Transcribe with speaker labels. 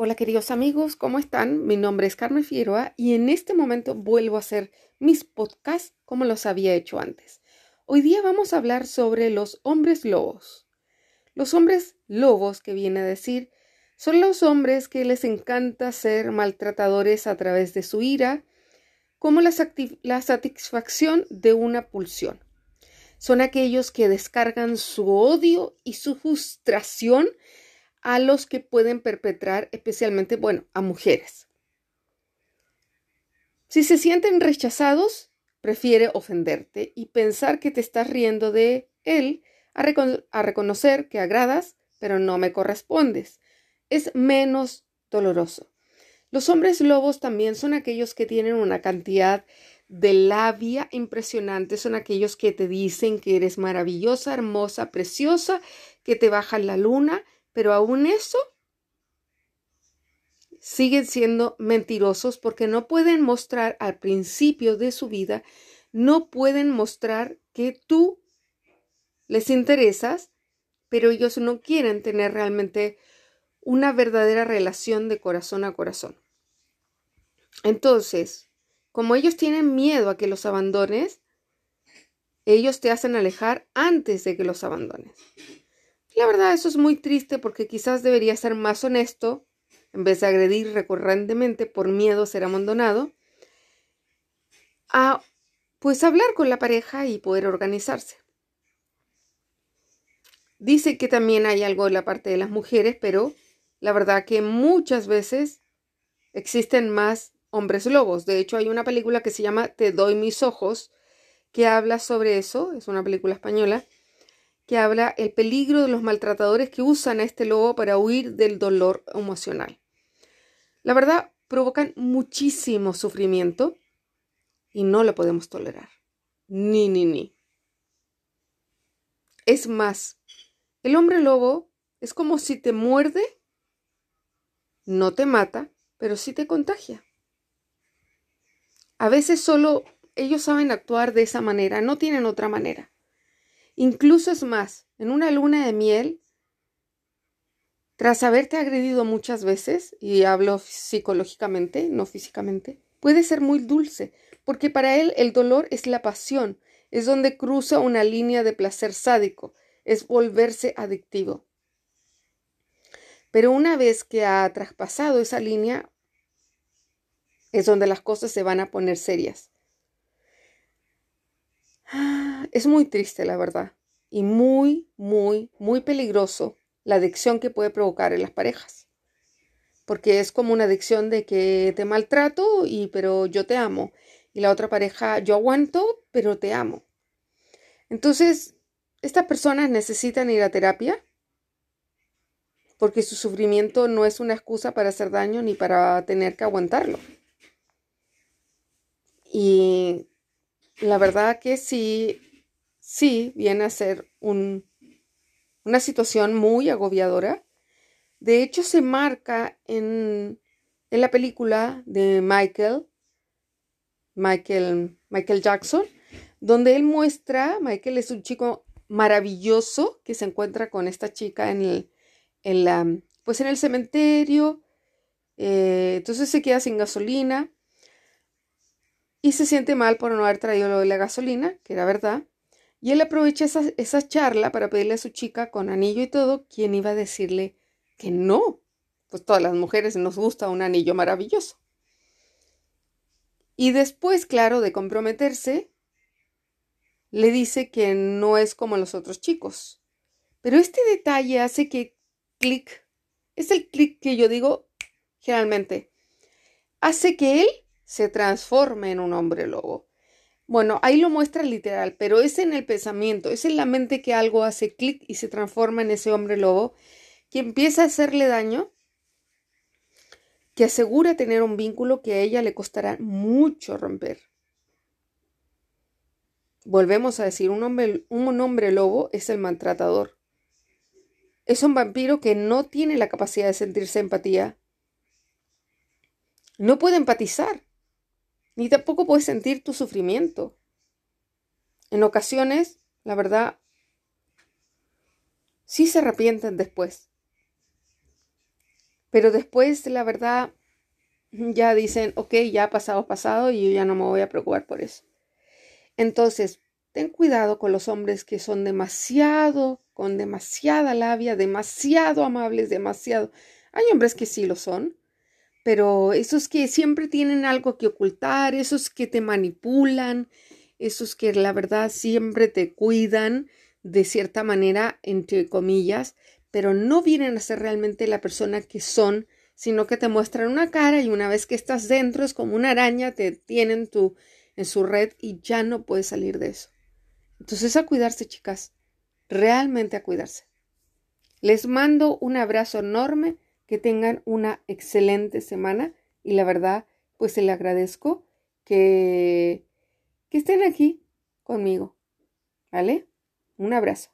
Speaker 1: Hola queridos amigos, ¿cómo están? Mi nombre es Carmen Figueroa y en este momento vuelvo a hacer mis podcasts como los había hecho antes. Hoy día vamos a hablar sobre los hombres lobos. Los hombres lobos, que viene a decir, son los hombres que les encanta ser maltratadores a través de su ira, como la, la satisfacción de una pulsión. Son aquellos que descargan su odio y su frustración a los que pueden perpetrar, especialmente, bueno, a mujeres. Si se sienten rechazados, prefiere ofenderte y pensar que te estás riendo de él a, a reconocer que agradas, pero no me correspondes. Es menos doloroso. Los hombres lobos también son aquellos que tienen una cantidad de labia impresionante, son aquellos que te dicen que eres maravillosa, hermosa, preciosa, que te bajan la luna, pero aún eso siguen siendo mentirosos porque no pueden mostrar al principio de su vida, no pueden mostrar que tú les interesas, pero ellos no quieren tener realmente una verdadera relación de corazón a corazón. Entonces, como ellos tienen miedo a que los abandones, ellos te hacen alejar antes de que los abandones. La verdad, eso es muy triste porque quizás debería ser más honesto en vez de agredir recurrentemente por miedo a ser abandonado, a pues hablar con la pareja y poder organizarse. Dice que también hay algo de la parte de las mujeres, pero la verdad que muchas veces existen más hombres lobos. De hecho, hay una película que se llama Te doy mis ojos, que habla sobre eso, es una película española, que habla el peligro de los maltratadores que usan a este lobo para huir del dolor emocional. La verdad, provocan muchísimo sufrimiento y no lo podemos tolerar. Ni, ni, ni. Es más, el hombre lobo es como si te muerde, no te mata, pero sí te contagia. A veces solo ellos saben actuar de esa manera, no tienen otra manera. Incluso es más, en una luna de miel, tras haberte agredido muchas veces, y hablo psicológicamente, no físicamente, puede ser muy dulce, porque para él el dolor es la pasión, es donde cruza una línea de placer sádico, es volverse adictivo. Pero una vez que ha traspasado esa línea, es donde las cosas se van a poner serias. Es muy triste, la verdad, y muy, muy, muy peligroso la adicción que puede provocar en las parejas. Porque es como una adicción de que te maltrato y pero yo te amo. Y la otra pareja, yo aguanto, pero te amo. Entonces, estas personas necesitan ir a terapia porque su sufrimiento no es una excusa para hacer daño ni para tener que aguantarlo. Y la verdad que sí, sí viene a ser un, una situación muy agobiadora. De hecho, se marca en, en la película de Michael, Michael, Michael Jackson, donde él muestra, Michael es un chico maravilloso que se encuentra con esta chica en el, en la, pues en el cementerio, eh, entonces se queda sin gasolina y se siente mal por no haber traído lo de la gasolina, que era verdad. Y él aprovecha esa, charla para pedirle a su chica con anillo y todo, quien iba a decirle que no. Pues todas las mujeres nos gusta un anillo maravilloso. Y después, claro, de comprometerse, le dice que no es como los otros chicos. Pero este detalle hace que clic, es el clic que yo digo generalmente, hace que él se transforme en un hombre lobo. Bueno, ahí lo muestra literal, pero es en el pensamiento, es en la mente que algo hace clic y se transforma en ese hombre lobo que empieza a hacerle daño, que asegura tener un vínculo que a ella le costará mucho romper. Volvemos a decir, un hombre, un hombre lobo es el maltratador. Es un vampiro que no tiene la capacidad de sentirse empatía. No puede empatizar ni tampoco puedes sentir tu sufrimiento. En ocasiones, la verdad, sí se arrepienten después. Pero después, la verdad, ya dicen, ok, ya pasado, pasado y yo ya no me voy a preocupar por eso. Entonces, ten cuidado con los hombres que son demasiado, con demasiada labia, demasiado amables, demasiado. Hay hombres que sí lo son, pero esos que siempre tienen algo que ocultar, esos que te manipulan, esos que la verdad siempre te cuidan de cierta manera, entre comillas, pero no vienen a ser realmente la persona que son, sino que te muestran una cara y una vez que estás dentro es como una araña, te tienen tu, en su red y ya no puedes salir de eso. Entonces a cuidarse, chicas, realmente a cuidarse. Les mando un abrazo enorme, que tengan una excelente semana y la verdad, pues se le agradezco que, que estén aquí conmigo. ¿Vale? Un abrazo.